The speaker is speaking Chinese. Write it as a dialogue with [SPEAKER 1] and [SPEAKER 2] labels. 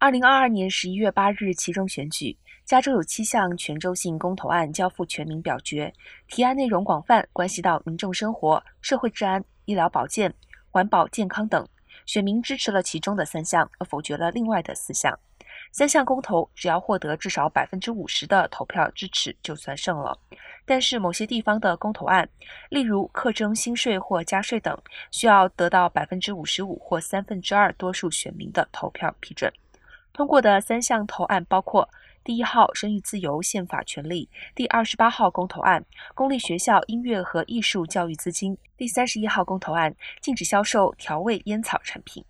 [SPEAKER 1] 二零二二年十一月八日其中选举，加州有七项全州性公投案交付全民表决，提案内容广泛，关系到民众生活、社会治安、医疗保健、环保健康等。选民支持了其中的三项，而否决了另外的四项。三项公投只要获得至少百分之五十的投票支持，就算胜了。但是某些地方的公投案，例如课征新税或加税等，需要得到百分之五十五或三分之二多数选民的投票批准。通过的三项投案包括：第一号生育自由宪法权利；第二十八号公投案公立学校音乐和艺术教育资金；第三十一号公投案禁止销售调味烟草产品。